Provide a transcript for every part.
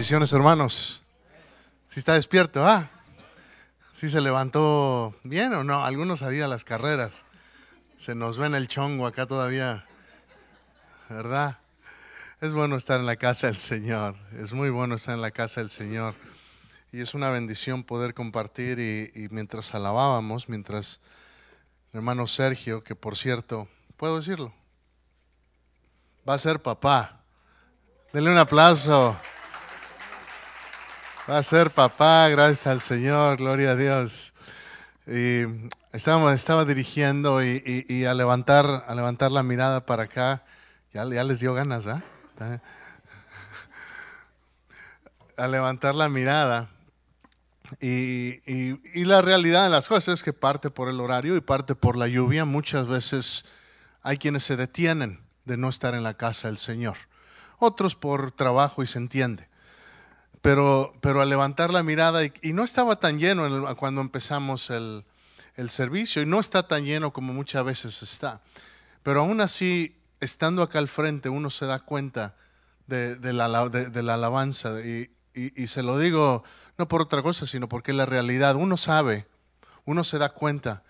Bendiciones, hermanos. Si está despierto, ah. Si se levantó bien o no. Algunos había las carreras. Se nos ven el chongo acá todavía. ¿Verdad? Es bueno estar en la casa del Señor. Es muy bueno estar en la casa del Señor. Y es una bendición poder compartir. Y, mientras alabábamos, mientras hermano Sergio, que por cierto, ¿puedo decirlo? Va a ser papá. Denle un aplauso. Va a ser papá, gracias al Señor, gloria a Dios. Y estaba, estaba dirigiendo y, a, levantar, a levantar la mirada para acá, ya, ya les dio ganas, ¿ah? A levantar la mirada. Y, y, la realidad de las cosas es que parte por el horario y parte por la lluvia. Muchas veces hay quienes se detienen de no estar en la casa del Señor. Otros por trabajo y se entiende pero, pero al levantar la mirada, y, no estaba tan lleno cuando empezamos el, servicio, y no está tan lleno como muchas veces está, pero aún así, estando acá al frente, uno se da cuenta de, la, de, la, alabanza, y, y, se lo digo no por otra cosa, sino porque la realidad, uno sabe, uno se da cuenta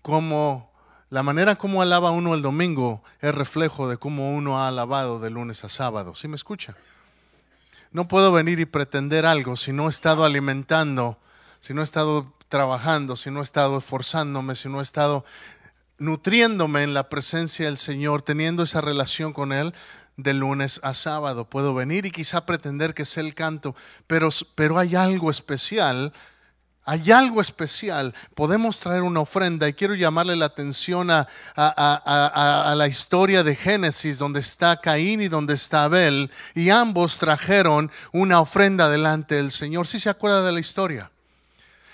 cómo la manera como alaba uno el domingo es reflejo de cómo uno ha alabado de lunes a sábado. ¿Sí me escucha? No puedo venir y pretender algo si no he estado alimentando, si no he estado trabajando, si no he estado esforzándome, si no he estado nutriéndome en la presencia del Señor, teniendo esa relación con Él de lunes a sábado. Puedo venir y quizá pretender que sea el canto, pero, pero hay algo especial hay algo especial. Podemos traer una ofrenda y quiero llamarle la atención a, la historia de Génesis, donde está Caín y donde está Abel, y ambos trajeron una ofrenda delante del Señor. ¿Sí se acuerda de la historia?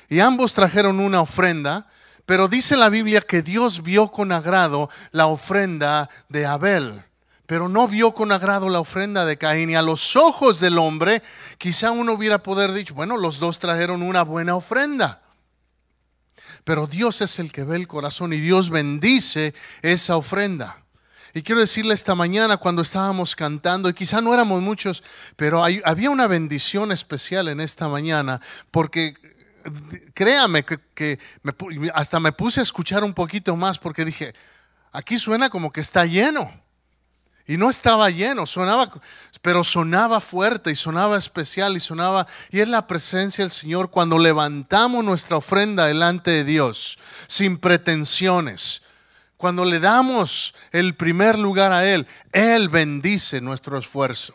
Y ambos trajeron una ofrenda, pero dice la Biblia que Dios vio con agrado la ofrenda de Abel pero no vio con agrado la ofrenda de Caín. Y a los ojos del hombre, quizá uno hubiera poder dicho, bueno, los dos trajeron una buena ofrenda. Pero Dios es el que ve el corazón y Dios bendice esa ofrenda. Y quiero decirle esta mañana cuando estábamos cantando, y quizá no éramos muchos, pero había una bendición especial en esta mañana, porque créame que, hasta me puse a escuchar un poquito más porque dije, aquí suena como que está lleno. Y no estaba lleno, sonaba, pero sonaba fuerte y sonaba especial y sonaba, y es la presencia del Señor cuando levantamos nuestra ofrenda delante de Dios, sin pretensiones. Cuando le damos el primer lugar a Él, Él bendice nuestro esfuerzo.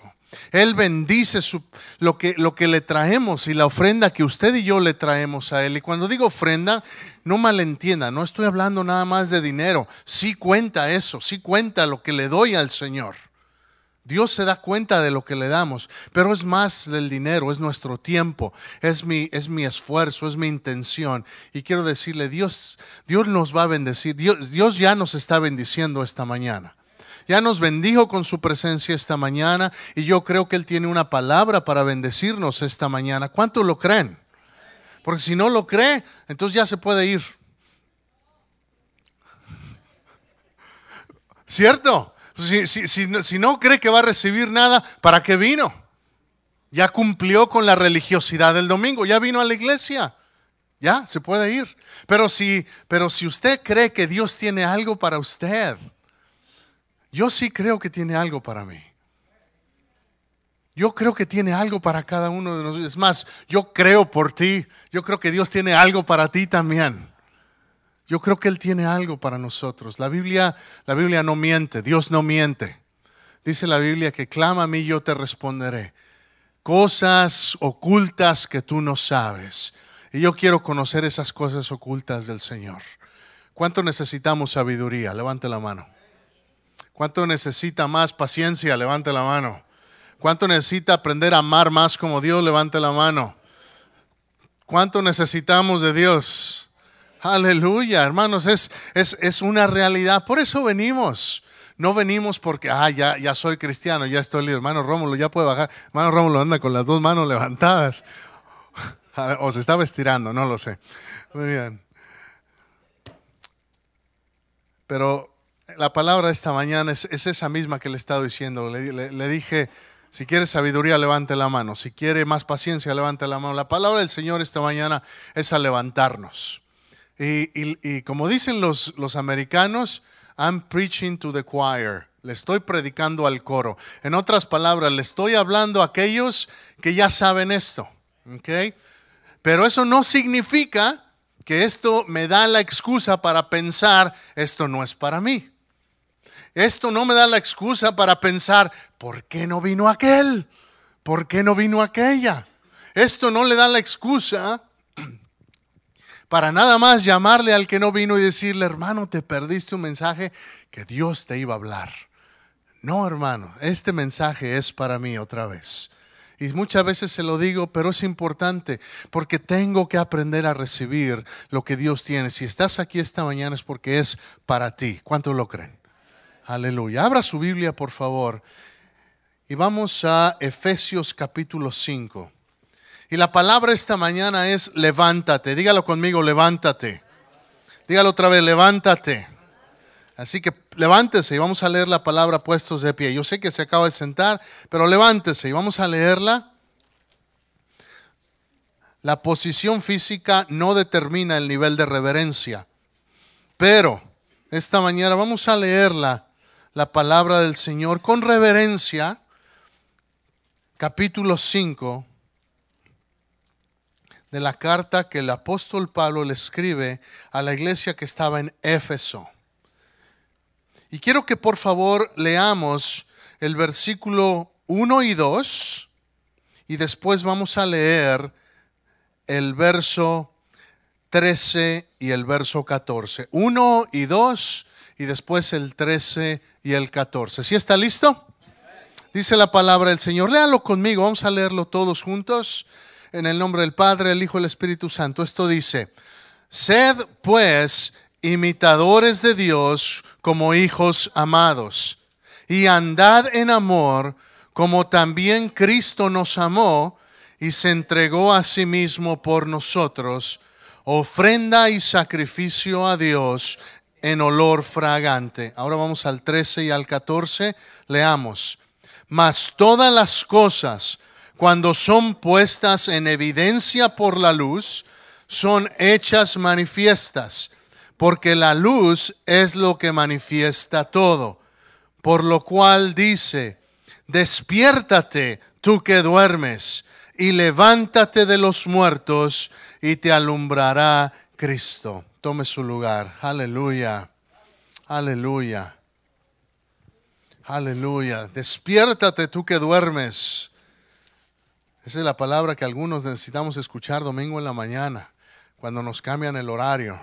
Él bendice lo, que, lo que le traemos y la ofrenda que usted y yo le traemos a Él. Y cuando digo ofrenda, no malentienda, no estoy hablando nada más de dinero. Sí cuenta eso, sí cuenta lo que le doy al Señor. Dios se da cuenta de lo que le damos, pero es más del dinero, es nuestro tiempo, es mi, es mi esfuerzo, es mi intención. Y quiero decirle, Dios, Dios nos va a bendecir, Dios, Dios ya nos está bendiciendo esta mañana ya nos bendijo con su presencia esta mañana y yo creo que Él tiene una palabra para bendecirnos esta mañana. ¿Cuánto lo creen? Porque si no lo cree, entonces ya se puede ir. ¿Cierto? Si, si, no cree que va a recibir nada, ¿para qué vino? Ya cumplió con la religiosidad del domingo, ya vino a la iglesia. Ya, se puede ir. Pero si, pero si usted cree que Dios tiene algo para usted, yo sí creo que tiene algo para mí. Yo creo que tiene algo para cada uno de nosotros. Es más, yo creo por ti. Yo creo que Dios tiene algo para ti también. Yo creo que Él tiene algo para nosotros. La Biblia, la Biblia no miente, Dios no miente. Dice la Biblia que clama a mí yo te responderé. Cosas ocultas que tú no sabes. Y yo quiero conocer esas cosas ocultas del Señor. ¿Cuánto necesitamos sabiduría? Levante la mano. ¿Cuánto necesita más paciencia? Levante la mano. ¿Cuánto necesita aprender a amar más como Dios? Levante la mano. ¿Cuánto necesitamos de Dios? Aleluya, hermanos, es, es, es una realidad. Por eso venimos. No venimos porque, ah, ya, ya soy cristiano, ya estoy libre. Hermano Rómulo, ya puede bajar. Hermano Rómulo anda con las dos manos levantadas. O se estaba estirando, no lo sé. Muy bien. Pero la palabra esta mañana es, esa misma que le he estado diciendo. Le, dije, Si quiere sabiduría, levante la mano. Si quiere más paciencia, levante la mano. La palabra del Señor esta mañana es a levantarnos. Y, como dicen los, los americanos, I'm preaching to the choir. Le estoy predicando al coro. En otras palabras, le estoy hablando a aquellos que ya saben esto. ¿okay? Pero eso no significa que esto me da la excusa para pensar, esto no es para mí. Esto no me da la excusa para pensar, ¿por qué no vino aquel? ¿Por qué no vino aquella? Esto no le da la excusa para nada más llamarle al que no vino y decirle, hermano, te perdiste un mensaje que Dios te iba a hablar. No, hermano, este mensaje es para mí otra vez. Y muchas veces se lo digo, pero es importante porque tengo que aprender a recibir lo que Dios tiene. Si estás aquí esta mañana es porque es para ti. ¿Cuántos lo creen? Aleluya. Abra su Biblia, por favor. Y vamos a Efesios capítulo 5. Y la palabra esta mañana es levántate. Dígalo conmigo, levántate. Dígalo otra vez, levántate. Así que levántese y vamos a leer la palabra puestos de pie. Yo sé que se acaba de sentar, pero levántese y vamos a leerla. La posición física no determina el nivel de reverencia, pero esta mañana vamos a leerla la palabra del Señor con reverencia, capítulo 5 de la carta que el apóstol Pablo le escribe a la iglesia que estaba en Éfeso. Y quiero que por favor leamos el versículo 1 y 2 y después vamos a leer el verso 13 y el verso 14. 1 y 2 y después el 13 y el 14. ¿Sí está listo? Dice la palabra del Señor. Léalo conmigo, vamos a leerlo todos juntos. En el nombre del Padre, el Hijo y el Espíritu Santo. Esto dice, sed pues imitadores de Dios como hijos amados, y andad en amor como también Cristo nos amó y se entregó a sí mismo por nosotros, ofrenda y sacrificio a Dios en olor fragante. Ahora vamos al 13 y al 14, leamos. Mas todas las cosas, cuando son puestas en evidencia por la luz, son hechas manifiestas, porque la luz es lo que manifiesta todo. Por lo cual dice, despiértate tú que duermes, y levántate de los muertos, y te alumbrará Cristo tome su lugar. Aleluya. Aleluya. Aleluya. Despiértate tú que duermes. Esa es la palabra que algunos necesitamos escuchar domingo en la mañana, cuando nos cambian el horario.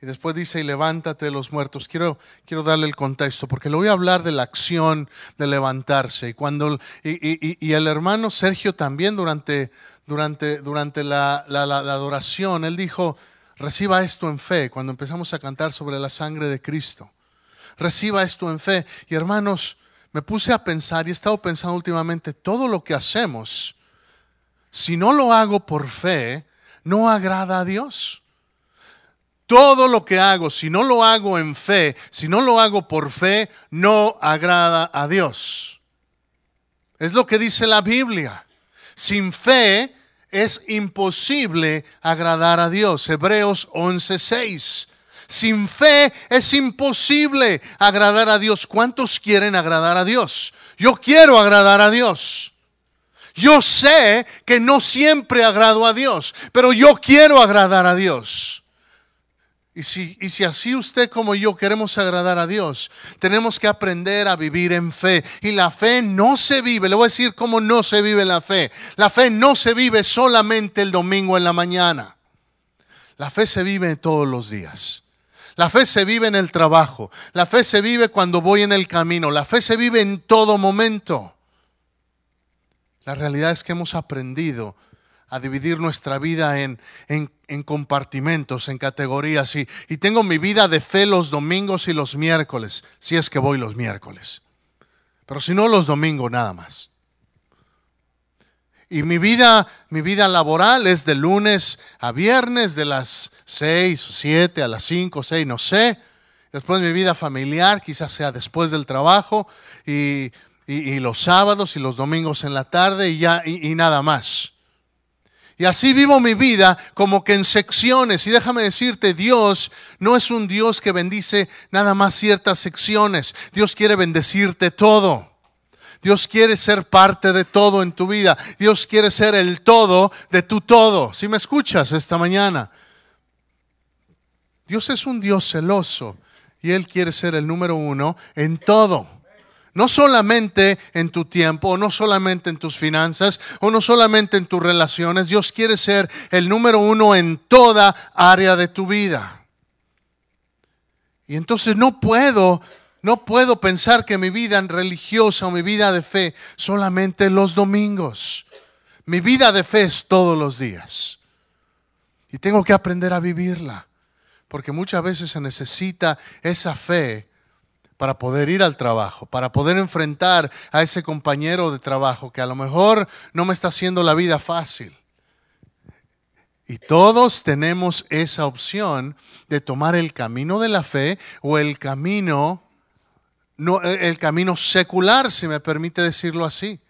Y después dice, y levántate de los muertos. Quiero, quiero darle el contexto, porque le voy a hablar de la acción de levantarse. Y, cuando, y, y el hermano Sergio también durante, durante, durante la, la, adoración, él dijo, reciba esto en fe, cuando empezamos a cantar sobre la sangre de Cristo. Reciba esto en fe. Y hermanos, me puse a pensar y he estado pensando últimamente, todo lo que hacemos, si no lo hago por fe, no agrada a Dios. Todo lo que hago, si no lo hago en fe, si no lo hago por fe, no agrada a Dios. Es lo que dice la Biblia. Sin fe es imposible agradar a Dios. Hebreos 11:6. Sin fe es imposible agradar a Dios. ¿Cuántos quieren agradar a Dios? Yo quiero agradar a Dios. Yo sé que no siempre agrado a Dios, pero yo quiero agradar a Dios. Y si, y si así usted como yo queremos agradar a Dios, tenemos que aprender a vivir en fe. Y la fe no se vive, le voy a decir cómo no se vive la fe. La fe no se vive solamente el domingo en la mañana. La fe se vive todos los días. La fe se vive en el trabajo. La fe se vive cuando voy en el camino. La fe se vive en todo momento. La realidad es que hemos aprendido a dividir nuestra vida en, en, compartimentos, en categorías. Y, y tengo mi vida de fe los domingos y los miércoles, si es que voy los miércoles. Pero si no, los domingos nada más. Y mi vida, mi vida laboral es de lunes a viernes, de las seis o siete a las cinco o seis, no sé. Después mi vida familiar, quizás sea después del trabajo. Y y, los sábados y los domingos en la tarde y ya y nada más. Y así vivo mi vida como que en secciones. Y déjame decirte, Dios no es un Dios que bendice nada más ciertas secciones. Dios quiere bendecirte todo. Dios quiere ser parte de todo en tu vida. Dios quiere ser el todo de tu todo. Si me escuchas esta mañana. Dios es un Dios celoso y Él quiere ser el número uno en todo. No solamente en tu tiempo, o no solamente en tus finanzas, o no solamente en tus relaciones. Dios quiere ser el número uno en toda área de tu vida. Y entonces no puedo, no puedo pensar que mi vida religiosa o mi vida de fe solamente los domingos. Mi vida de fe es todos los días. Y tengo que aprender a vivirla. Porque muchas veces se necesita esa fe para poder ir al trabajo, para poder enfrentar a ese compañero de trabajo que a lo mejor no me está haciendo la vida fácil. Y todos tenemos esa opción de tomar el camino de la fe o el camino no, el camino secular, si me permite decirlo así.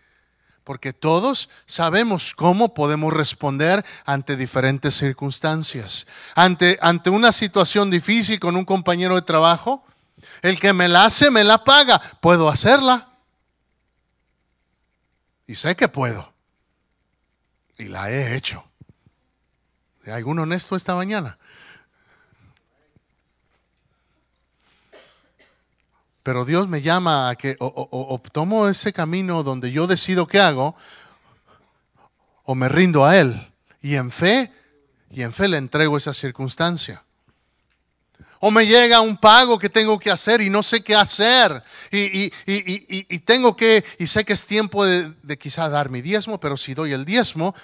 Porque todos sabemos cómo podemos responder ante diferentes circunstancias. Ante, ante una situación difícil con un compañero de trabajo, el que me la hace, me la paga. Puedo hacerla. Y sé que puedo. Y la he hecho. ¿Hay algún honesto esta mañana? Pero Dios me llama a que o, tomo ese camino donde yo decido qué hago, o me rindo a Él. Y en fe, y en fe le entrego esa circunstancia. O me llega un pago que tengo que hacer y no sé qué hacer. Y, tengo que, y sé que es tiempo de, quizá dar mi diezmo, pero si doy el diezmo,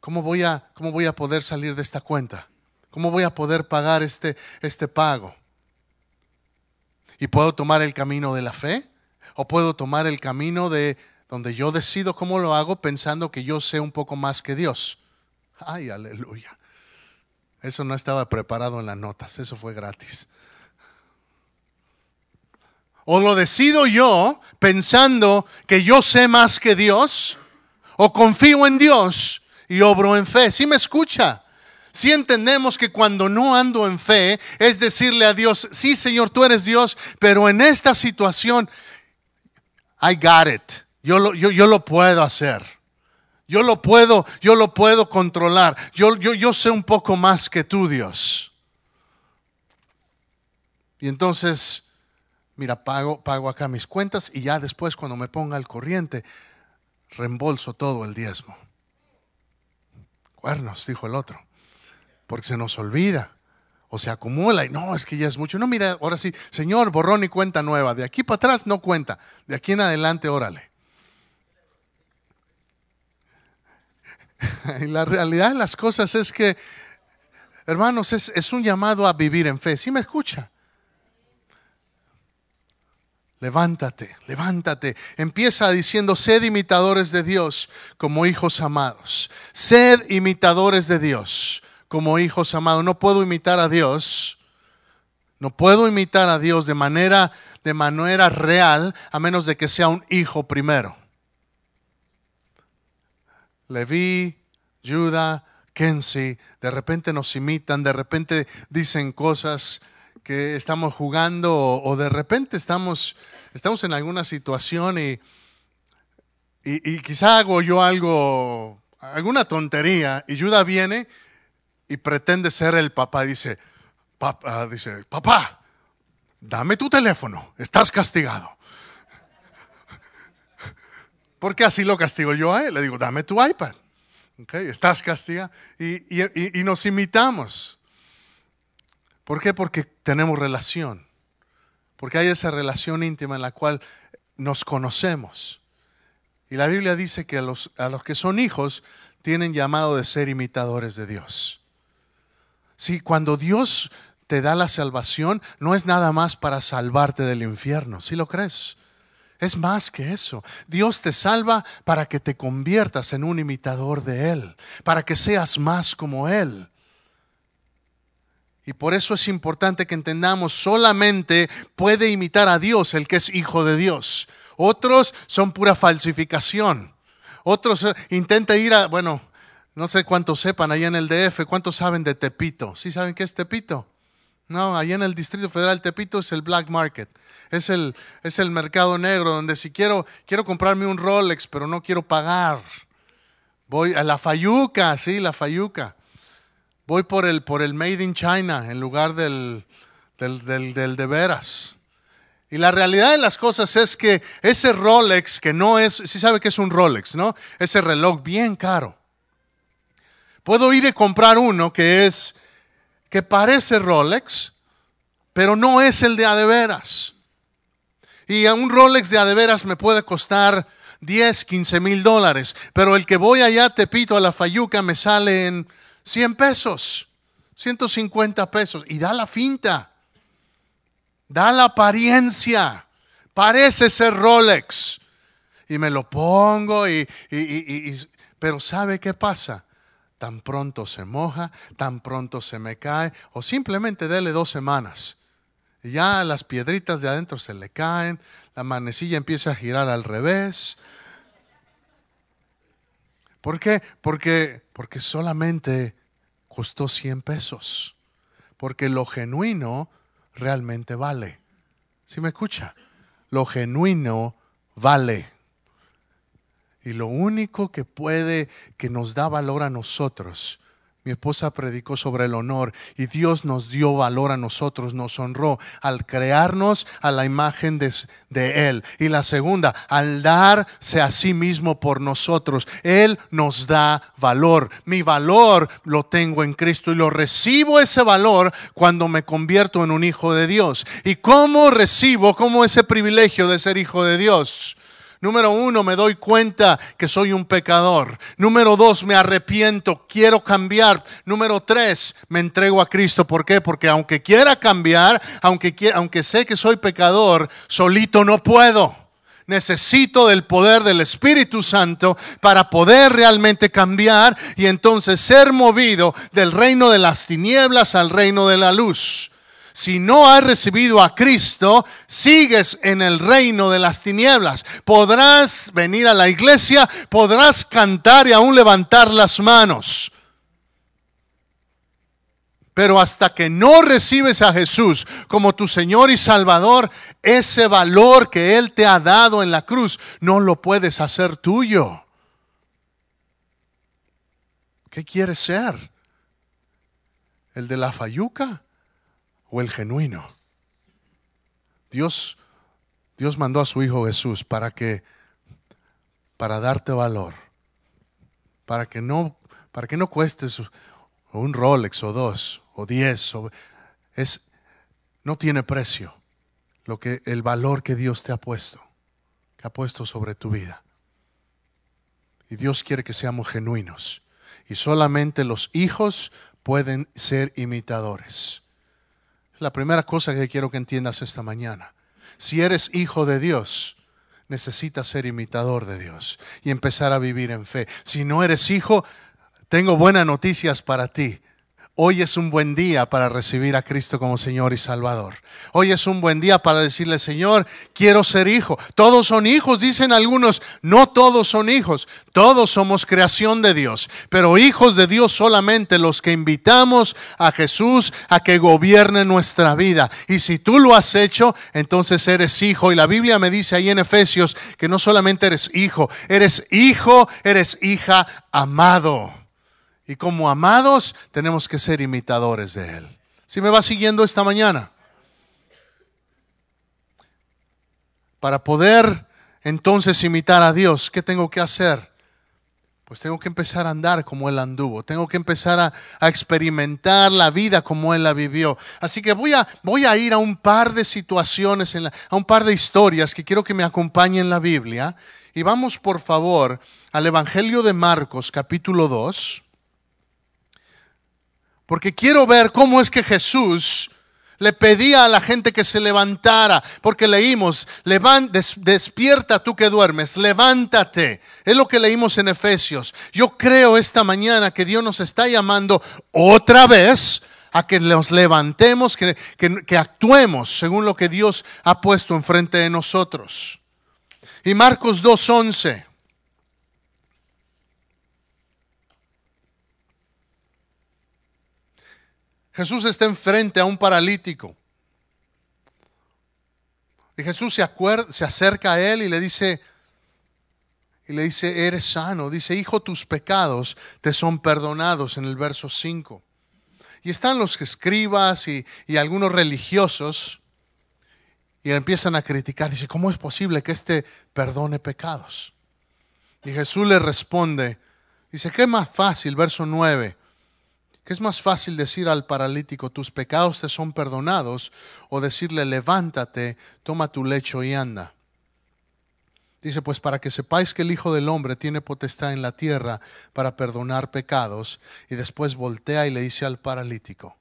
¿cómo voy a, cómo voy a poder salir de esta cuenta? ¿Cómo voy a poder pagar este, este pago? ¿Y puedo tomar el camino de la fe? ¿O puedo tomar el camino de donde yo decido cómo lo hago pensando que yo sé un poco más que Dios? Ay, aleluya. Eso no estaba preparado en las notas, eso fue gratis. O lo decido yo pensando que yo sé más que Dios, o confío en Dios y obro en fe. ¿Sí me escucha? Si entendemos que cuando no ando en fe es decirle a Dios, sí Señor, tú eres Dios, pero en esta situación, I got it, yo yo, yo lo puedo hacer. Yo lo puedo, yo lo puedo controlar. Yo, yo, yo sé un poco más que tú, Dios. Y entonces, mira, pago, pago acá mis cuentas y ya después cuando me ponga el corriente, reembolso todo el diezmo. Cuernos, dijo el otro, porque se nos olvida o se acumula y no, es que ya es mucho. No, mira, ahora sí, Señor, borrón y cuenta nueva. De aquí para atrás no cuenta, de aquí en adelante, órale. Y la realidad de las cosas es que, hermanos, es, un llamado a vivir en fe. ¿Sí me escucha? Levántate, levántate. Empieza diciendo, sed imitadores de Dios como hijos amados. Sed imitadores de Dios como hijos amados. No puedo imitar a Dios. No puedo imitar a Dios de manera, de manera real a menos de que sea un hijo primero. Leví, Judah, Kenzie, de repente nos imitan, de repente dicen cosas que estamos jugando o, de repente estamos, estamos en alguna situación y, y, quizá hago yo algo, alguna tontería y Judah viene y pretende ser el papá dice, papá, dice, papá, dame tu teléfono, estás castigado. Porque así lo castigo yo a él. Le digo, dame tu iPad. estás castigado. Y, y, nos imitamos. ¿Por qué? Porque tenemos relación. Porque hay esa relación íntima en la cual nos conocemos. Y la Biblia dice que a los, a los que son hijos tienen llamado de ser imitadores de Dios. Sí, cuando Dios te da la salvación, no es nada más para salvarte del infierno. ¿Sí lo crees? Es más que eso. Dios te salva para que te conviertas en un imitador de Él, para que seas más como Él. Y por eso es importante que entendamos, solamente puede imitar a Dios el que es hijo de Dios. Otros son pura falsificación. Otros eh, intenta ir a, bueno, no sé cuántos sepan allá en el DF, cuántos saben de Tepito. ¿Sí saben qué es Tepito? No, allá en el Distrito Federal Tepito es el black market. Es el, es el mercado negro donde si quiero, quiero comprarme un Rolex, pero no quiero pagar. Voy a la Fayuca, sí, la Fayuca. Voy por el, por el Made in China en lugar del, del, del, de veras. Y la realidad de las cosas es que ese Rolex, que no es, sí sabe que es un Rolex, ¿no? Ese reloj bien caro. Puedo ir y comprar uno que es, que parece Rolex, pero no es el de adeveras. Y a un Rolex de adeveras me puede costar 10, 15 mil dólares, pero el que voy allá, te pito a la Fayuca, me sale en 100 pesos, 150 pesos, y da la finta da la apariencia, parece ser Rolex. Y me lo pongo y, pero ¿sabe qué pasa? Tan pronto se moja, tan pronto se me cae, o simplemente dele dos semanas. Ya las piedritas de adentro se le caen, la manecilla empieza a girar al revés. ¿Por qué? Porque, porque solamente costó 100 pesos. Porque lo genuino realmente vale. ¿Sí me escucha? Lo genuino vale. Y lo único que puede, que nos da valor a nosotros, mi esposa predicó sobre el honor y Dios nos dio valor a nosotros, nos honró al crearnos a la imagen de, de, Él. Y la segunda, al darse a sí mismo por nosotros. Él nos da valor. Mi valor lo tengo en Cristo y lo recibo ese valor cuando me convierto en un hijo de Dios. ¿Y cómo recibo, cómo ese privilegio de ser hijo de Dios? Número uno, me doy cuenta que soy un pecador. Número dos, me arrepiento, quiero cambiar. Número tres, me entrego a Cristo. ¿Por qué? Porque aunque quiera cambiar, aunque, aunque sé que soy pecador, solito no puedo. Necesito del poder del Espíritu Santo para poder realmente cambiar y entonces ser movido del reino de las tinieblas al reino de la luz si no has recibido a Cristo, sigues en el reino de las tinieblas. Podrás venir a la iglesia, podrás cantar y aún levantar las manos. Pero hasta que no recibes a Jesús como tu Señor y Salvador, ese valor que Él te ha dado en la cruz, no lo puedes hacer tuyo. ¿Qué quieres ser? ¿El de la fayuca? O el genuino. Dios, Dios mandó a su Hijo Jesús para que, para darte valor, para que no, para que no cuestes un Rolex o dos o diez, es, no tiene precio lo que, el valor que Dios te ha puesto, que ha puesto sobre tu vida. Y Dios quiere que seamos genuinos. Y solamente los hijos pueden ser imitadores. La primera cosa que quiero que entiendas esta mañana. Si eres hijo de Dios, necesitas ser imitador de Dios y empezar a vivir en fe. Si no eres hijo, tengo buenas noticias para ti. Hoy es un buen día para recibir a Cristo como Señor y Salvador. Hoy es un buen día para decirle, Señor, quiero ser hijo. Todos son hijos, dicen algunos. No todos son hijos. Todos somos creación de Dios. Pero hijos de Dios solamente los que invitamos a Jesús a que gobierne nuestra vida. Y si tú lo has hecho, entonces eres hijo. Y la Biblia me dice ahí en Efesios que no solamente eres hijo, eres hijo, eres hija amado. Y como amados tenemos que ser imitadores de Él. ¿Si me va siguiendo esta mañana? Para poder entonces imitar a Dios, ¿qué tengo que hacer? Pues tengo que empezar a andar como Él anduvo, tengo que empezar a, experimentar la vida como Él la vivió. Así que voy a, voy a ir a un par de situaciones, a un par de historias que quiero que me acompañen en la Biblia. Y vamos por favor al Evangelio de Marcos capítulo 2 porque quiero ver cómo es que Jesús le pedía a la gente que se levantara, porque leímos, despierta tú que duermes, levántate. Es lo que leímos en Efesios. Yo creo esta mañana que Dios nos está llamando otra vez a que nos levantemos, que, que actuemos según lo que Dios ha puesto enfrente de nosotros. Y Marcos 2.11. Jesús está enfrente a un paralítico. Y Jesús se, se acerca a él y le dice, y le dice, eres sano. Dice, hijo, tus pecados te son perdonados en el verso 5. Y están los escribas y, y algunos religiosos y empiezan a criticar. Dice, ¿cómo es posible que éste perdone pecados? Y Jesús le responde, dice, ¿qué más fácil? Verso 9. ¿Qué es más fácil decir al paralítico, tus pecados te son perdonados? O decirle, levántate, toma tu lecho y anda. Dice, pues para que sepáis que el Hijo del Hombre tiene potestad en la tierra para perdonar pecados. Y después voltea y le dice al paralítico,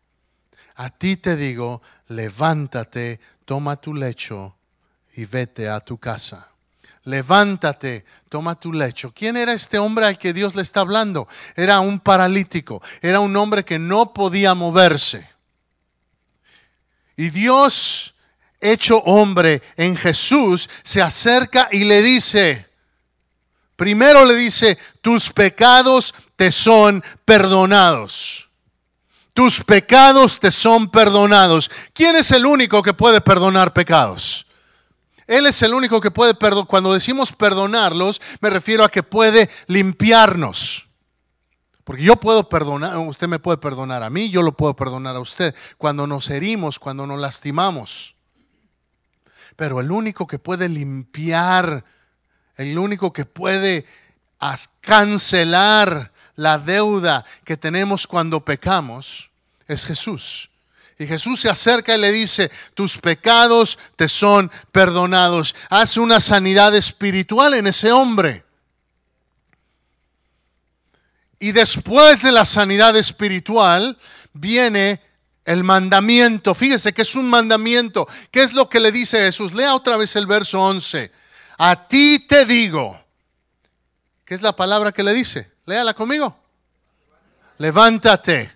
a ti te digo, levántate, toma tu lecho y vete a tu casa. Levántate, toma tu lecho. ¿Quién era este hombre al que Dios le está hablando? Era un paralítico, era un hombre que no podía moverse. Y Dios hecho hombre en Jesús, se acerca y le dice, primero le dice, tus pecados te son perdonados. Tus pecados te son perdonados. ¿Quién es el único que puede perdonar pecados? Él es el único que puede perdonar. Cuando decimos perdonarlos, me refiero a que puede limpiarnos. Porque yo puedo perdonar, usted me puede perdonar a mí, yo lo puedo perdonar a usted. Cuando nos herimos, cuando nos lastimamos pero el único que puede limpiar, el único que puede cancelar la deuda que tenemos cuando pecamos, es Jesús. Y Jesús se acerca y le dice, tus pecados te son perdonados. Hace una sanidad espiritual en ese hombre. Y después de la sanidad espiritual viene el mandamiento, fíjese que es un mandamiento. ¿Qué es lo que le dice Jesús? Lea otra vez el verso 11. A ti te digo. ¿Qué es la palabra que le dice? Léala conmigo. Levántate.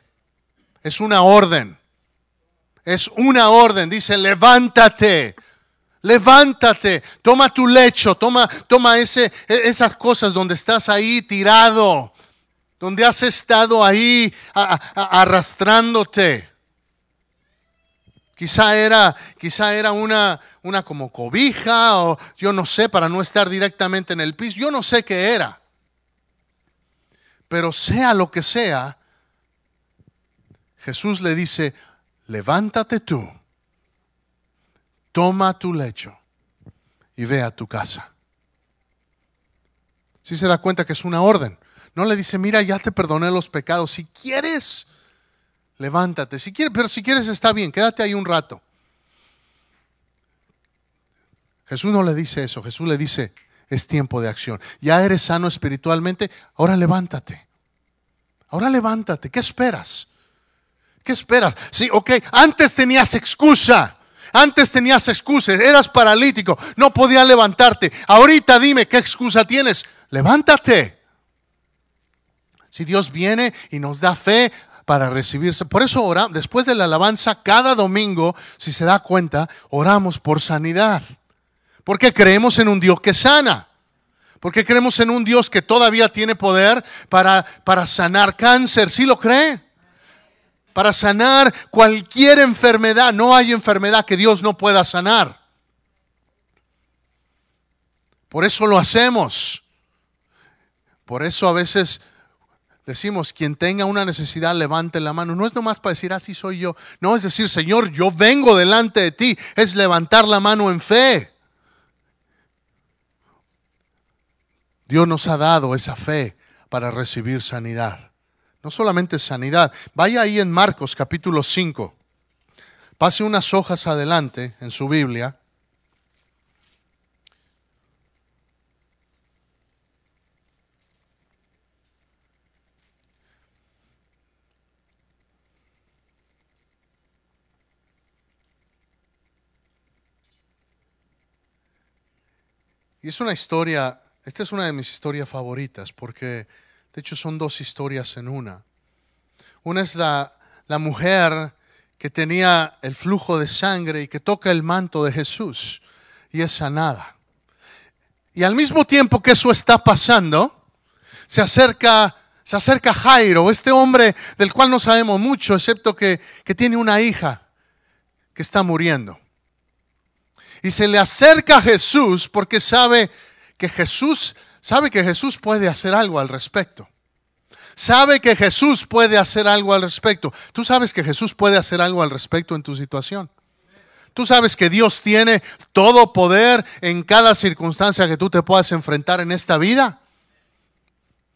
Es una orden. Es una orden. Dice, levántate. Levántate, toma tu lecho, toma, toma e, esas cosas donde estás ahí tirado, donde has estado ahí arrastrándote. Quizá era, quizá era una, una como cobija o yo no sé, para no estar directamente en el piso. Yo no sé qué era. Pero sea lo que sea, Jesús le dice, levántate tú, toma tu lecho y ve a tu casa. Si se da cuenta que es una orden. No le dice, mira, ya te perdoné los pecados. Si quieres, levántate. Si quieres, pero si quieres está bien, quédate ahí un rato. Jesús no le dice eso, Jesús le dice, es tiempo de acción. Ya eres sano espiritualmente, ahora levántate. Ahora levántate, ¿qué esperas? ¿Qué esperas? Sí, ok, antes tenías excusa. Antes tenías excusas, eras paralítico, no podías levantarte. Ahorita dime qué excusa tienes. Levántate. Si Dios viene y nos da fe, para recibirse. Por eso oramos, después de la alabanza, cada domingo, si se da cuenta, oramos por sanidad. Porque creemos en un Dios que sana. Porque creemos en un Dios que todavía tiene poder para, para sanar cáncer. ¿Sí lo cree? Para sanar cualquier enfermedad. No hay enfermedad que Dios no pueda sanar. Por eso lo hacemos. Por eso a veces decimos, quien tenga una necesidad, levante la mano. No es nomás para decir, así soy yo. No es decir, Señor, yo vengo delante de ti. Es levantar la mano en fe. Dios nos ha dado esa fe para recibir sanidad. No solamente sanidad. Vaya ahí en Marcos capítulo 5. Pase unas hojas adelante en su Biblia. Y es una historia, esta es una de mis historias favoritas, porque de hecho son dos historias en una. Una es la, la mujer que tenía el flujo de sangre y que toca el manto de Jesús y es sanada. Y al mismo tiempo que eso está pasando, se acerca, se acerca Jairo, este hombre del cual no sabemos mucho, excepto que, que tiene una hija que está muriendo. Y se le acerca a Jesús porque sabe que Jesús, sabe que Jesús puede hacer algo al respecto. Sabe que Jesús puede hacer algo al respecto. Tú sabes que Jesús puede hacer algo al respecto en tu situación. Tú sabes que Dios tiene todo poder en cada circunstancia que tú te puedas enfrentar en esta vida.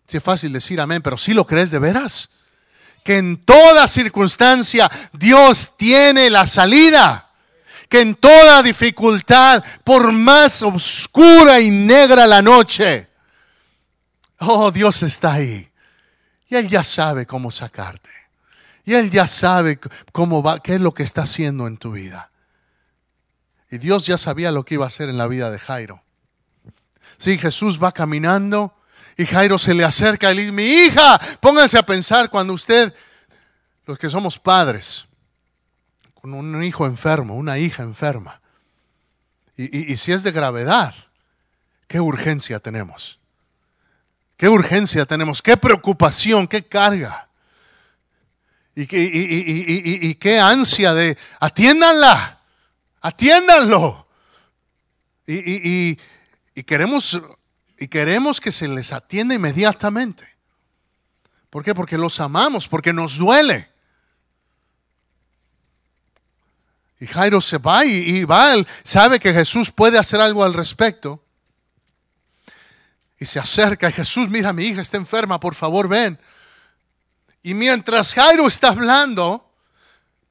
Sí es fácil decir amén, pero si lo crees de veras. Que en toda circunstancia Dios tiene la salida. Que en toda dificultad, por más oscura y negra la noche, oh Dios está ahí. Y Él ya sabe cómo sacarte. Y Él ya sabe cómo va, qué es lo que está haciendo en tu vida. Y Dios ya sabía lo que iba a hacer en la vida de Jairo. Sí, Jesús va caminando y Jairo se le acerca y le dice, mi hija, pónganse a pensar cuando usted, los que somos padres, con un hijo enfermo, una hija enferma, y, y si es de gravedad, qué urgencia tenemos. Qué urgencia tenemos, qué preocupación, qué carga. Y, qué, ansia de atiéndanla, atiéndanlo. Y, queremos, y queremos que se les atienda inmediatamente. ¿Por qué? Porque los amamos, porque nos duele. Y Jairo se va y, va, él sabe que Jesús puede hacer algo al respecto. Y se acerca y Jesús, mira, mi hija está enferma, por favor, ven. Y mientras Jairo está hablando,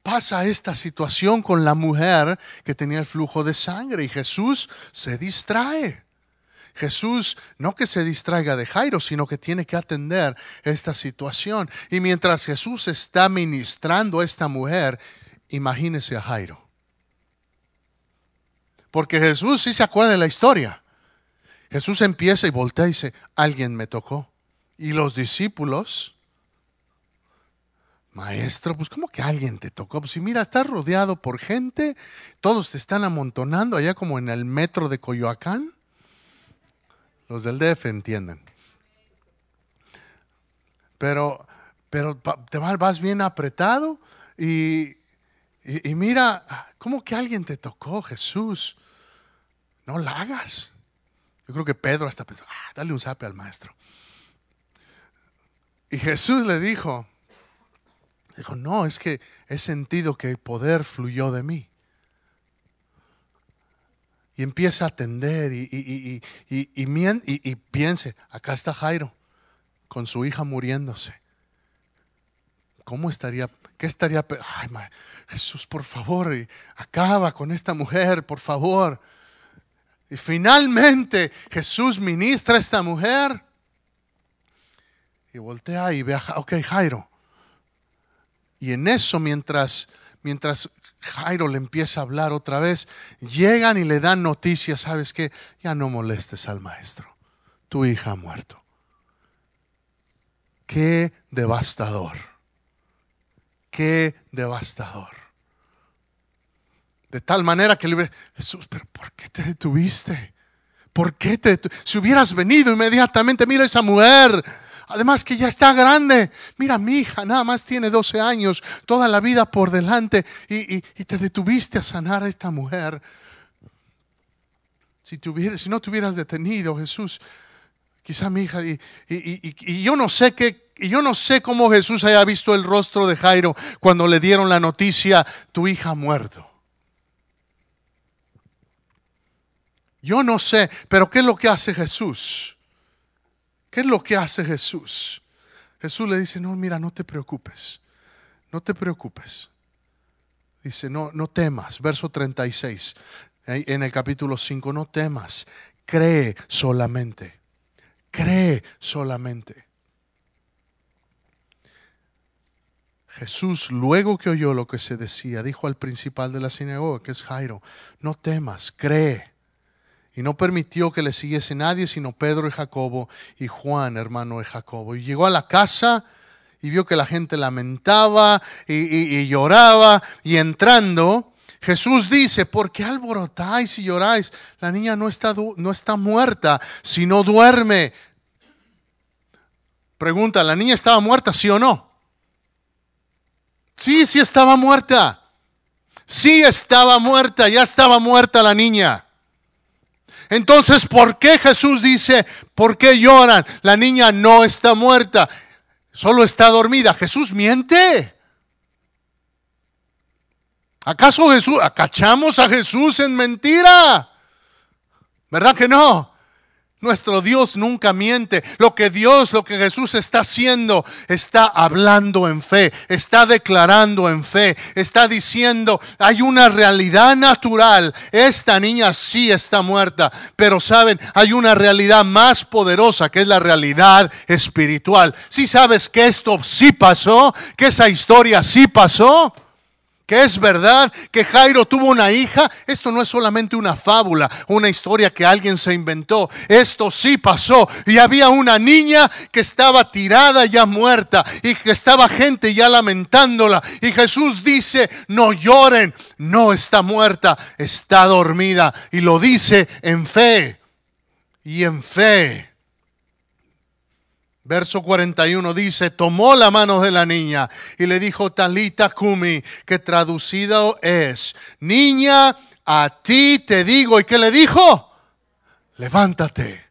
pasa esta situación con la mujer que tenía el flujo de sangre y Jesús se distrae. Jesús no que se distraiga de Jairo, sino que tiene que atender esta situación. Y mientras Jesús está ministrando a esta mujer, imagínese a Jairo. Porque Jesús sí se acuerda de la historia. Jesús empieza y voltea y dice, alguien me tocó. Y los discípulos, maestro, pues ¿cómo que alguien te tocó? Pues si mira, estás rodeado por gente, todos te están amontonando allá como en el metro de Coyoacán. Los del DF entienden. Pero, pero te vas bien apretado y, y, y mira, ¿cómo que alguien te tocó, Jesús? No la hagas. Yo creo que Pedro hasta pensó, ah, dale un zape al maestro. Y Jesús le dijo, dijo, no, es que he sentido que el poder fluyó de mí. Y empieza a atender y, piense, acá está Jairo con su hija muriéndose. ¿Cómo estaría? ¿Qué estaría? Ay, Jesús, por favor, acaba con esta mujer, por favor. Y finalmente Jesús ministra a esta mujer y voltea y ve a, ok, Jairo. Y en eso, mientras, mientras Jairo le empieza a hablar otra vez, llegan y le dan noticias, ¿sabes qué? Ya no molestes al maestro, tu hija ha muerto. Qué devastador, qué devastador. De tal manera que le Jesús, pero ¿por qué te detuviste? ¿Por qué te Si hubieras venido inmediatamente, mira esa mujer. Además que ya está grande. Mira, mi hija nada más tiene 12 años, toda la vida por delante. Y, te detuviste a sanar a esta mujer. Si, si no te hubieras detenido, Jesús, quizá mi hija, y, y, yo no sé qué, y yo no sé cómo Jesús haya visto el rostro de Jairo cuando le dieron la noticia, tu hija ha muerto. Yo no sé, pero ¿qué es lo que hace Jesús? ¿Qué es lo que hace Jesús? Jesús le dice, no, mira, no te preocupes, no te preocupes. Dice, no, no temas, verso 36, en el capítulo 5, no temas, cree solamente, cree solamente. Jesús, luego que oyó lo que se decía, dijo al principal de la sinagoga, que es Jairo, no temas, cree y no permitió que le siguiese nadie, sino Pedro y Jacobo y Juan, hermano de Jacobo. Y llegó a la casa y vio que la gente lamentaba y, lloraba. Y entrando, Jesús dice, ¿por qué alborotáis y lloráis? La niña no está, no está muerta, sino duerme. Pregunta, ¿la niña estaba muerta, sí o no? Sí, sí estaba muerta. Sí estaba muerta, ya estaba muerta la niña. Entonces, ¿por qué Jesús dice, ¿por qué lloran? La niña no está muerta, solo está dormida. Jesús miente. ¿Acaso Jesús, acachamos a Jesús en mentira? ¿Verdad que no? Nuestro Dios nunca miente. Lo que Dios, lo que Jesús está haciendo, está hablando en fe, está declarando en fe, está diciendo, hay una realidad natural. Esta niña sí está muerta, pero saben, hay una realidad más poderosa que es la realidad espiritual. Si sabes que esto sí pasó, que esa historia sí pasó que es verdad que Jairo tuvo una hija, esto no es solamente una fábula, una historia que alguien se inventó, esto sí pasó. Y había una niña que estaba tirada ya muerta y que estaba gente ya lamentándola. Y Jesús dice, no lloren, no está muerta, está dormida. Y lo dice en fe y en fe. Verso 41 dice, tomó la mano de la niña y le dijo, Talita Kumi, que traducido es, niña, a ti te digo. ¿Y qué le dijo? Levántate.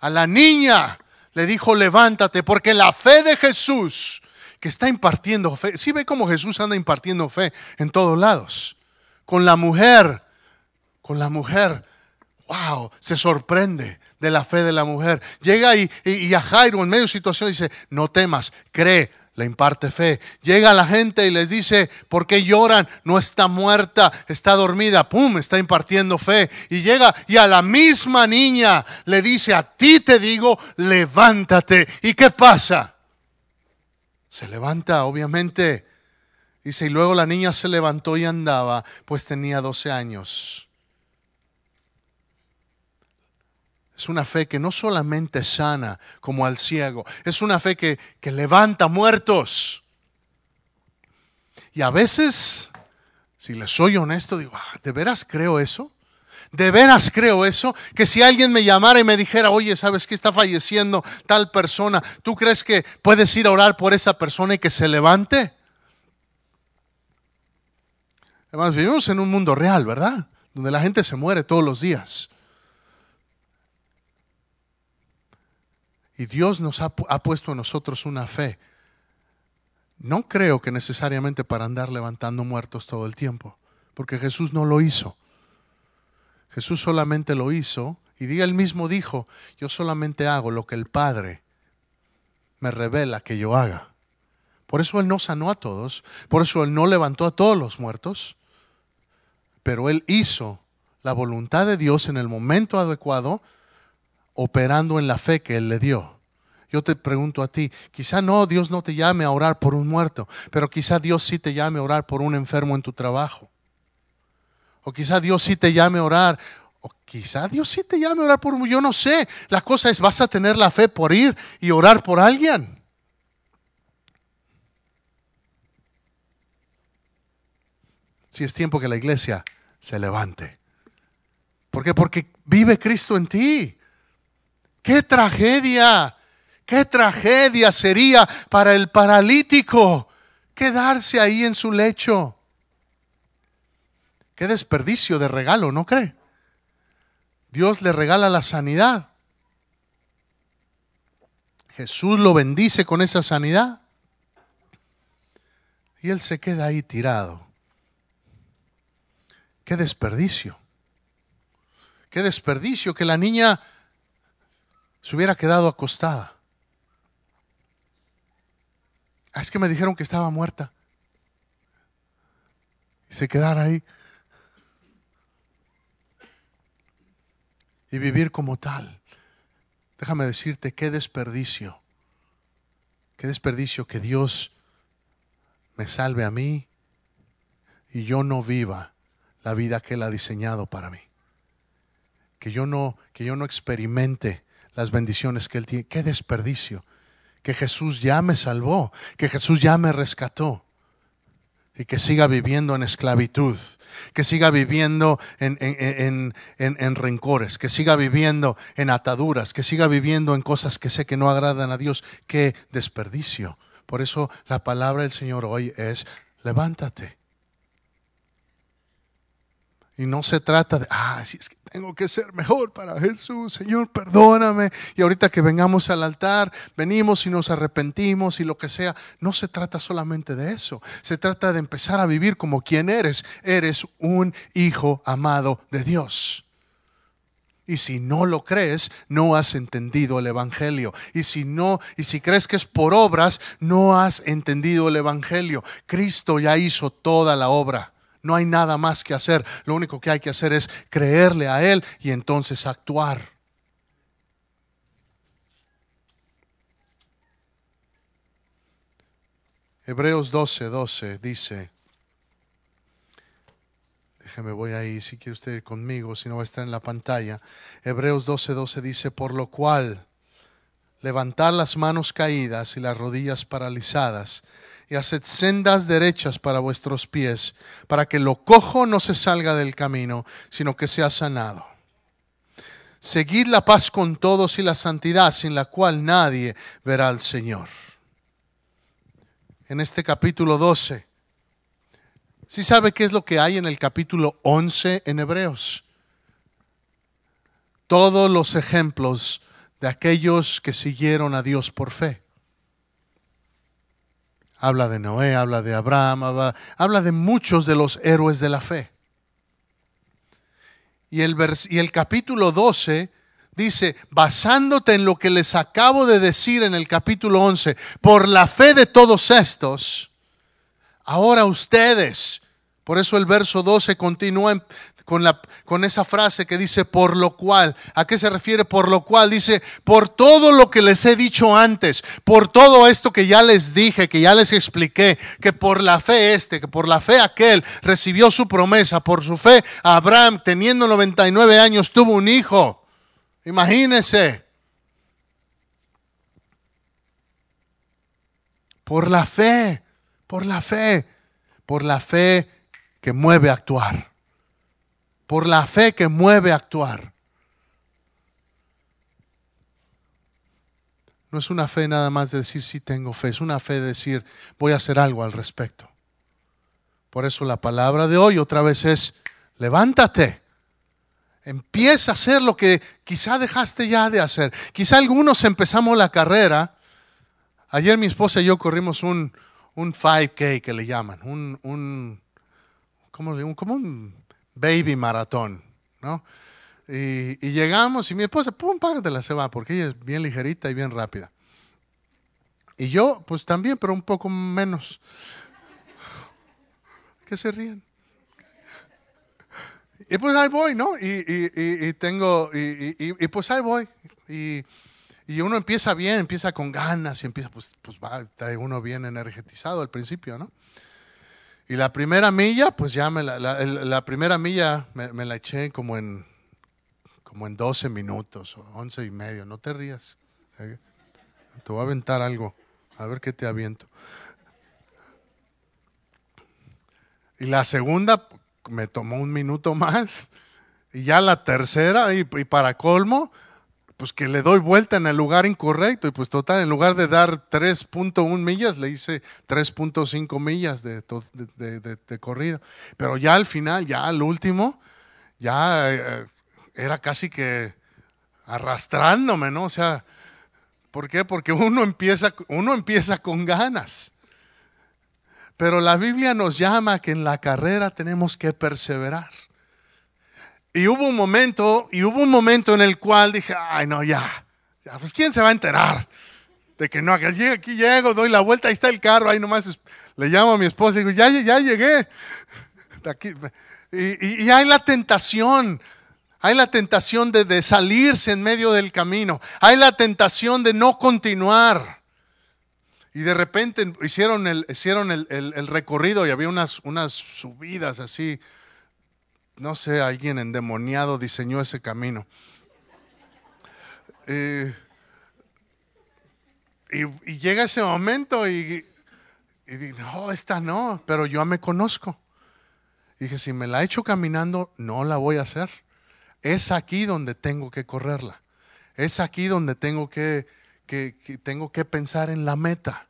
A la niña le dijo, levántate, porque la fe de Jesús, que está impartiendo fe, si ve cómo Jesús anda impartiendo fe en todos lados. Con la mujer, con la mujer wow, se sorprende de la fe de la mujer. Llega y, y, a Jairo en medio de situación dice, no temas, cree, le imparte fe. Llega la gente y les dice, ¿por qué lloran? No está muerta, está dormida. ¡Pum! Está impartiendo fe. Y llega y a la misma niña le dice, a ti te digo, levántate. ¿Y qué pasa? Se levanta, obviamente. Dice, y luego la niña se levantó y andaba, pues tenía 12 años. Es una fe que no solamente sana como al ciego, es una fe que, levanta muertos. Y a veces, si les soy honesto, digo, ah, ¿de veras creo eso? ¿De veras creo eso? Que si alguien me llamara y me dijera, oye, ¿sabes que está falleciendo tal persona? ¿Tú crees que puedes ir a orar por esa persona y que se levante? Además, vivimos en un mundo real, ¿verdad? Donde la gente se muere todos los días. Y Dios nos ha, puesto en nosotros una fe. No creo que necesariamente para andar levantando muertos todo el tiempo, porque Jesús no lo hizo. Jesús solamente lo hizo y él mismo dijo, yo solamente hago lo que el Padre me revela que yo haga. Por eso Él no sanó a todos, por eso Él no levantó a todos los muertos, pero Él hizo la voluntad de Dios en el momento adecuado operando en la fe que Él le dio. Yo te pregunto a ti, quizá no, Dios no te llame a orar por un muerto, pero quizá Dios sí te llame a orar por un enfermo en tu trabajo. O quizá Dios sí te llame a orar, o quizá Dios sí te llame a orar por un, yo no sé. La cosa es, vas a tener la fe por ir y orar por alguien. Si es tiempo que la iglesia se levante. ¿Por qué? Porque vive Cristo en ti. ¡Qué tragedia! ¡Qué tragedia sería para el paralítico quedarse ahí en su lecho! ¡Qué desperdicio de regalo, ¿no cree? Dios le regala la sanidad. Jesús lo bendice con esa sanidad. Y él se queda ahí tirado. Qué desperdicio. Qué desperdicio que la niña se hubiera quedado acostada. Ah, es que me dijeron que estaba muerta. Y se quedara ahí. Y vivir como tal. Déjame decirte qué desperdicio. Qué desperdicio que Dios me salve a mí y yo no viva la vida que Él ha diseñado para mí. Que yo no, que yo no experimente las bendiciones que Él tiene. Qué desperdicio. Que Jesús ya me salvó, que Jesús ya me rescató. y que siga viviendo en esclavitud, que siga viviendo en, en, en, en, rencores, que siga viviendo en ataduras, que siga viviendo en cosas que sé que no agradan a Dios. ¡Qué desperdicio! Por eso la palabra del Señor hoy es, levántate. Y no se trata de, ah, si es que tengo que ser mejor para Jesús, Señor, perdóname. Y ahorita que vengamos al altar, venimos y nos arrepentimos y lo que sea. No se trata solamente de eso. Se trata de empezar a vivir como quien eres. Eres un hijo amado de Dios. Y si no lo crees, no has entendido el evangelio. Y si no, y si crees que es por obras, no has entendido el evangelio. Cristo ya hizo toda la obra. No hay nada más que hacer. Lo único que hay que hacer es creerle a Él y entonces actuar. Hebreos 12, 12 dice, déjeme voy ahí si quiere usted ir conmigo, si no va a estar en la pantalla. Hebreos 12, 12 dice, por lo cual, levantar las manos caídas y las rodillas paralizadas y haced sendas derechas para vuestros pies, para que lo cojo no se salga del camino, sino que sea sanado. Seguid la paz con todos y la santidad, sin la cual nadie verá al Señor. En este capítulo 12, ¿sí sabe qué es lo que hay en el capítulo 11 en Hebreos? Todos los ejemplos de aquellos que siguieron a Dios por fe. Habla de Noé, habla de Abraham, habla, de muchos de los héroes de la fe. Y el, y el capítulo 12 dice, basándote en lo que les acabo de decir en el capítulo 11, por la fe de todos estos, ahora ustedes, por eso el verso 12 continúa con, la, con esa frase que dice por lo cual. ¿A qué se refiere por lo cual? Dice, por todo lo que les he dicho antes, por todo esto que ya les dije, que ya les expliqué, que por la fe este, que por la fe aquel recibió su promesa, por su fe Abraham, teniendo 99 años, tuvo un hijo. Imagínense. Por la fe, por la fe, por la fe que mueve a actuar por la fe que mueve a actuar. No es una fe nada más de decir sí tengo fe, es una fe de decir voy a hacer algo al respecto. Por eso la palabra de hoy otra vez es levántate. Empieza a hacer lo que quizá dejaste ya de hacer. Quizá algunos empezamos la carrera. Ayer mi esposa y yo corrimos un, un 5K que le llaman, un, un, ¿cómo, un, como un baby maratón, ¿no? Y, llegamos y mi esposa, pum, la se va, porque ella es bien ligerita y bien rápida. Y yo, pues también, pero un poco menos. ¿Qué se ríen? Y pues ahí voy, ¿no? Y, tengo, y, pues ahí voy. Y, uno empieza bien, empieza con ganas y empieza, pues, pues va, uno bien energetizado al principio, ¿no? Y la primera milla, pues ya me la, la, primera milla me, la eché como en, como en 12 minutos o 11 y medio. No te rías. Eh, te voy a aventar algo. A ver qué te aviento. Y la segunda me tomó un minuto más. Y ya la tercera, y para colmo, pues que le doy vuelta en el lugar incorrecto y pues total, en lugar de dar 3.1 millas, le hice 3.5 millas de, de, corrido. Pero ya al final, ya al último, ya eh, era casi que arrastrándome, ¿no? O sea, ¿por qué? Porque uno empieza, uno empieza con ganas. Pero la Biblia nos llama que en la carrera tenemos que perseverar. Y hubo un momento, y hubo un momento en el cual dije, ay no, ya, ya pues quién se va a enterar de que no, aquí, llego, doy la vuelta, ahí está el carro, ahí nomás le llamo a mi esposa y digo, ya, ya llegué. Y, y, hay la tentación, hay la tentación de, de, salirse en medio del camino, hay la tentación de no continuar. Y de repente hicieron el, hicieron el, el recorrido y había unas, unas subidas así no sé, alguien endemoniado diseñó ese camino. Eh, y, llega ese momento y, y no, esta no, pero yo me conozco. dije, si me la echo caminando, no la voy a hacer. Es aquí donde tengo que correrla. Es aquí donde tengo que, que, tengo que pensar en la meta.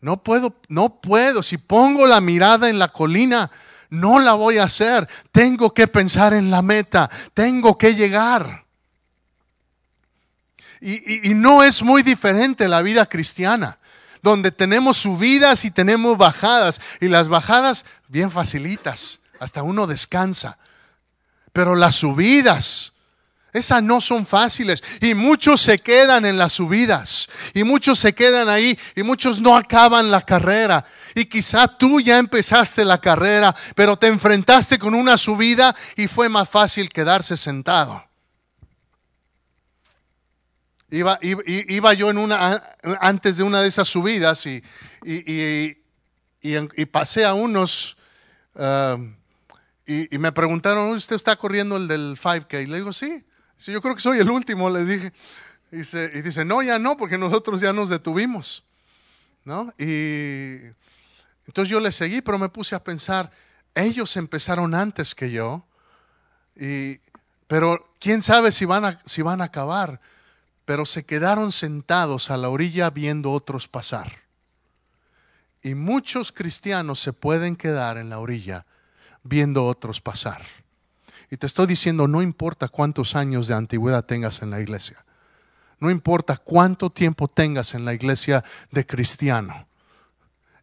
No puedo, no puedo. Si pongo la mirada en la colina, no la voy a hacer. Tengo que pensar en la meta. Tengo que llegar. Y, y, no es muy diferente la vida cristiana, donde tenemos subidas y tenemos bajadas. Y las bajadas bien facilitas, hasta uno descansa. Pero las subidas, esas no son fáciles y muchos se quedan en las subidas y muchos se quedan ahí y muchos no acaban la carrera. Y quizá tú ya empezaste la carrera, pero te enfrentaste con una subida y fue más fácil quedarse sentado. Iba, iba, yo en una, antes de una de esas subidas y, y pasé a unos... Ah, y, me preguntaron, ¿usted está corriendo el del 5K? Y le digo, sí. Dice, yo creo que soy el último, le dije. Y dice, no, ya no, porque nosotros ya nos detuvimos. ¿No? Y entonces yo le seguí, pero me puse a pensar, ellos empezaron antes que yo, y, pero quién sabe si van, a, si van a acabar. Pero se quedaron sentados a la orilla viendo otros pasar. Y muchos cristianos se pueden quedar en la orilla viendo otros pasar. Y te estoy diciendo, no importa cuántos años de antigüedad tengas en la iglesia, no importa cuánto tiempo tengas en la iglesia de cristiano,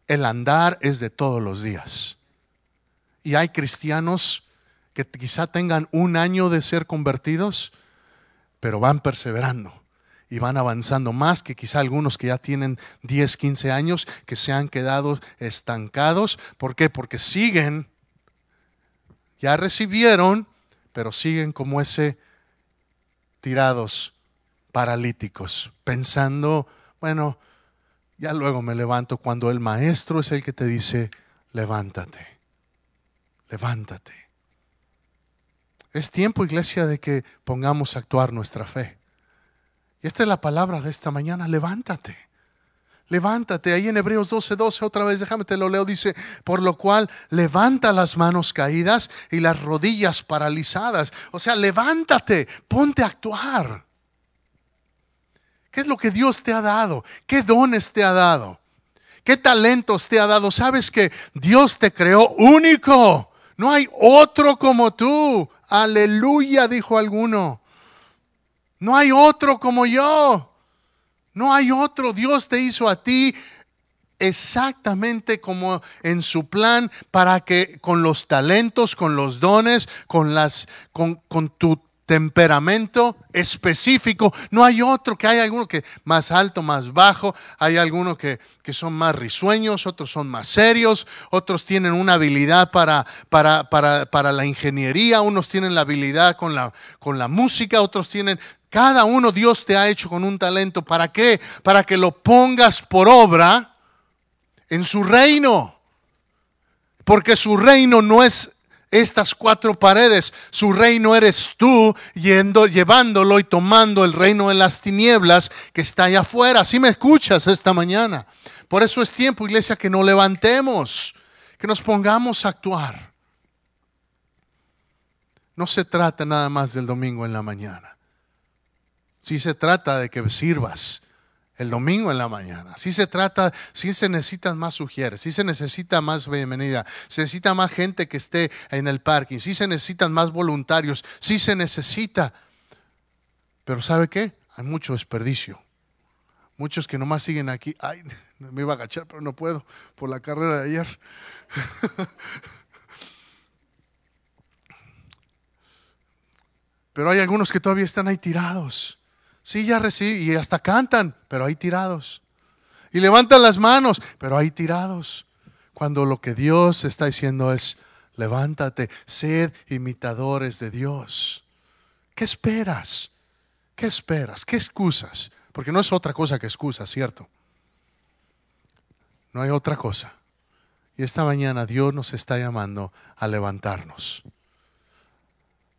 el andar es de todos los días. Y hay cristianos que quizá tengan un año de ser convertidos, pero van perseverando y van avanzando más que quizá algunos que ya tienen 10, 15 años que se han quedado estancados. ¿Por qué? Porque siguen ya recibieron, pero siguen como ese tirados, paralíticos, pensando, bueno, ya luego me levanto cuando el maestro es el que te dice, levántate, levántate. Es tiempo, iglesia, de que pongamos a actuar nuestra fe. Y esta es la palabra de esta mañana, levántate. Levántate, ahí en Hebreos 12, 12, otra vez, déjame te lo leo, dice, por lo cual levanta las manos caídas y las rodillas paralizadas. O sea, levántate, ponte a actuar. ¿Qué es lo que Dios te ha dado? ¿Qué dones te ha dado? ¿Qué talentos te ha dado? Sabes que Dios te creó único. No hay otro como tú. Aleluya, dijo alguno. No hay otro como yo. No hay otro. Dios te hizo a ti exactamente como en su plan para que con los talentos, con los dones, con, las, con, con tu temperamento específico. No hay otro, que hay alguno que más alto, más bajo, hay algunos que, que, son más risueños, otros son más serios, otros tienen una habilidad para, para, para, para la ingeniería, unos tienen la habilidad con la, con la música, otros tienen... Cada uno Dios te ha hecho con un talento. ¿Para qué? Para que lo pongas por obra en su reino. Porque su reino no es estas cuatro paredes. Su reino eres tú yendo, llevándolo y tomando el reino en las tinieblas que está allá afuera. Así me escuchas esta mañana. Por eso es tiempo, iglesia, que nos levantemos, que nos pongamos a actuar. No se trata nada más del domingo en la mañana. Si se trata de que sirvas, el domingo en la mañana. Si se trata, si se necesitan más sugieres, si se necesita más bienvenida, se necesita más gente que esté en el parking, si se necesitan más voluntarios, si se necesita. Pero ¿sabe qué? Hay mucho desperdicio. Muchos que nomás siguen aquí. Ay, me iba a agachar, pero no puedo por la carrera de ayer. pero hay algunos que todavía están ahí tirados Sí, ya reciben y hasta cantan, pero hay tirados. Y levantan las manos, pero hay tirados. Cuando lo que Dios está diciendo es, levántate, sed imitadores de Dios. ¿Qué esperas? ¿Qué esperas? ¿Qué excusas? Porque no es otra cosa que excusas, ¿cierto? No hay otra cosa. Y esta mañana Dios nos está llamando a levantarnos.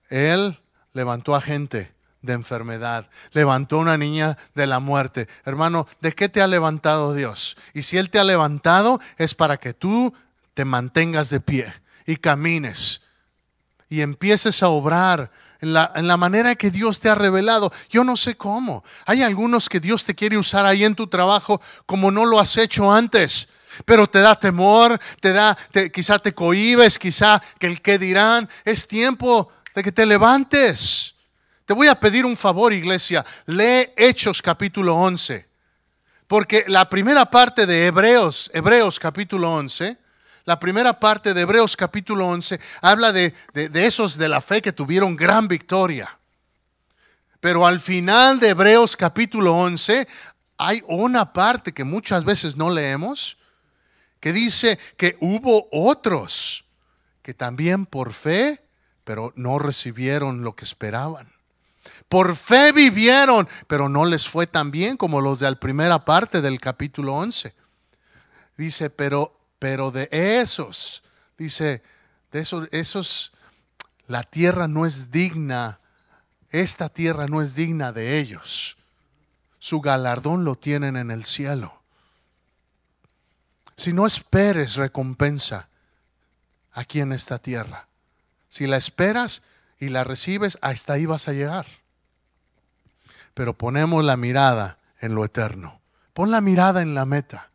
Él levantó a gente de enfermedad, levantó a una niña de la muerte. Hermano, ¿de qué te ha levantado Dios? Y si Él te ha levantado es para que tú te mantengas de pie y camines y empieces a obrar en la, en la, manera que Dios te ha revelado. Yo no sé cómo. Hay algunos que Dios te quiere usar ahí en tu trabajo como no lo has hecho antes. Pero te da temor, te da, quizá te cohibes, quizá que el que dirán. Es tiempo de que te levantes. Te voy a pedir un favor, iglesia. Lee Hechos capítulo 11. Porque la primera parte de Hebreos, Hebreos capítulo 11, la primera parte de Hebreos capítulo 11 habla de, esos de la fe que tuvieron gran victoria. Pero al final de Hebreos capítulo 11 hay una parte que muchas veces no leemos, que dice que hubo otros que también por fe, pero no recibieron lo que esperaban. Por fe vivieron, pero no les fue tan bien como los de la primera parte del capítulo 11. Dice, pero pero de esos, dice, de esos, esos, la tierra no es digna, esta tierra no es digna de ellos. Su galardón lo tienen en el cielo. Si no esperes recompensa aquí en esta tierra, si la esperas y la recibes, hasta ahí vas a llegar. Pero ponemos la mirada en lo eterno. Pon la mirada en la meta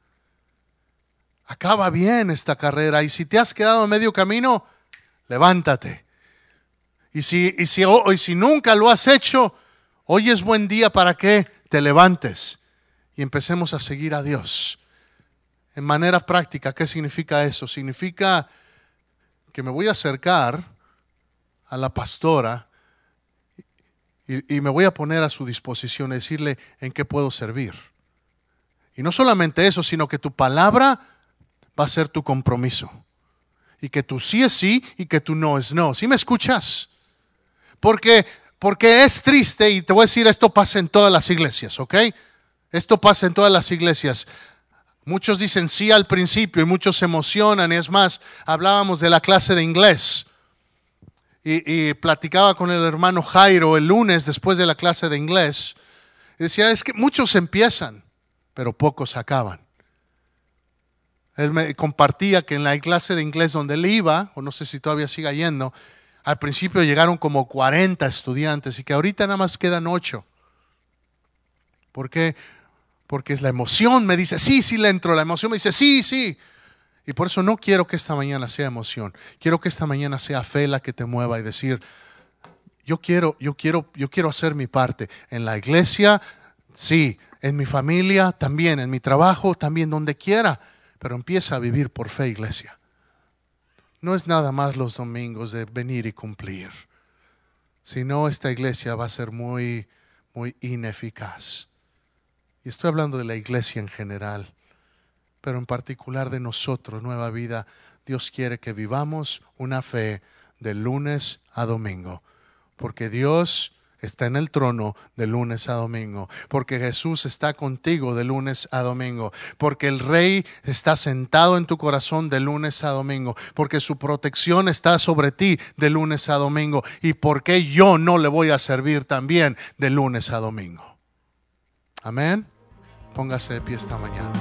acaba bien esta carrera y si te has quedado a medio camino, levántate. Y si, y si, y si nunca lo has hecho, hoy es buen día para que te levantes y empecemos a seguir a Dios. En manera práctica, ¿qué significa eso? Significa que me voy a acercar a la pastora y, y, me voy a poner a su disposición, decirle en qué puedo servir. Y no solamente eso, sino que tu palabra va a ser tu compromiso. Y que tu sí es sí y que tu no es no. ¿Sí me escuchas? Porque, porque es triste y te voy a decir, esto pasa en todas las iglesias, ¿ok? Esto pasa en todas las iglesias. Muchos dicen sí al principio y muchos se emocionan. Es más, hablábamos de la clase de inglés. Y, platicaba con el hermano Jairo el lunes después de la clase de inglés. Decía, es que muchos empiezan, pero pocos acaban. Él me compartía que en la clase de inglés donde él iba, o no sé si todavía siga yendo, al principio llegaron como 40 estudiantes y que ahorita nada más quedan 8. ¿Por qué? Porque es la emoción me dice, sí, sí le entro, la emoción me dice, sí, sí. Y por eso no quiero que esta mañana sea emoción, quiero que esta mañana sea fe la que te mueva y decir, yo quiero, yo quiero, yo quiero hacer mi parte. En la iglesia, sí, en mi familia también, en mi trabajo también, donde quiera pero empieza a vivir por fe, iglesia. No es nada más los domingos de venir y cumplir, sino esta iglesia va a ser muy, muy ineficaz. Y estoy hablando de la iglesia en general, pero en particular de nosotros, Nueva Vida. Dios quiere que vivamos una fe de lunes a domingo, porque Dios está en el trono de lunes a domingo, porque Jesús está contigo de lunes a domingo, porque el Rey está sentado en tu corazón de lunes a domingo, porque su protección está sobre ti de lunes a domingo, y porque yo no le voy a servir también de lunes a domingo. Amén. Póngase de pie esta mañana.